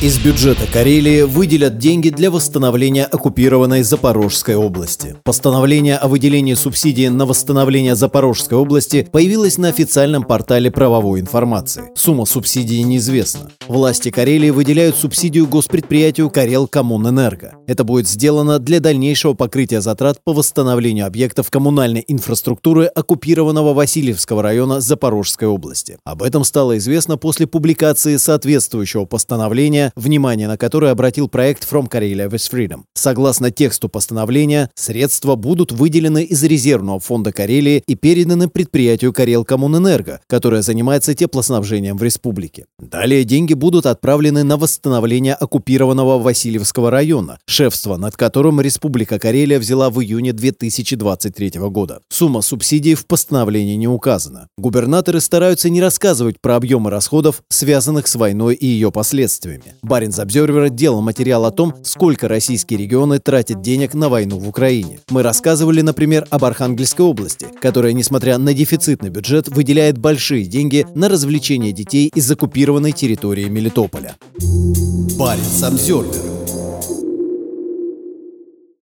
Из бюджета Карелии выделят деньги для восстановления оккупированной Запорожской области. Постановление о выделении субсидий на восстановление Запорожской области появилось на официальном портале правовой информации. Сумма субсидии неизвестна. Власти Карелии выделяют субсидию госпредприятию Карел Коммунэнерго. Это будет сделано для дальнейшего покрытия затрат по восстановлению объектов коммунальной инфраструктуры оккупированного Васильевского района Запорожской области. Об этом стало известно после публикации соответствующего постановления внимание на которое обратил проект From Karelia with Freedom. Согласно тексту постановления, средства будут выделены из резервного фонда Карелии и переданы предприятию Карел Коммунэнерго, которое занимается теплоснабжением в республике. Далее деньги будут отправлены на восстановление оккупированного Васильевского района, шефство над которым Республика Карелия взяла в июне 2023 года. Сумма субсидий в постановлении не указана. Губернаторы стараются не рассказывать про объемы расходов, связанных с войной и ее последствиями. Баринс Обзервер делал материал о том, сколько российские регионы тратят денег на войну в Украине. Мы рассказывали, например, об Архангельской области, которая, несмотря на дефицитный бюджет, выделяет большие деньги на развлечение детей из оккупированной территории Мелитополя. Баринс Обзервер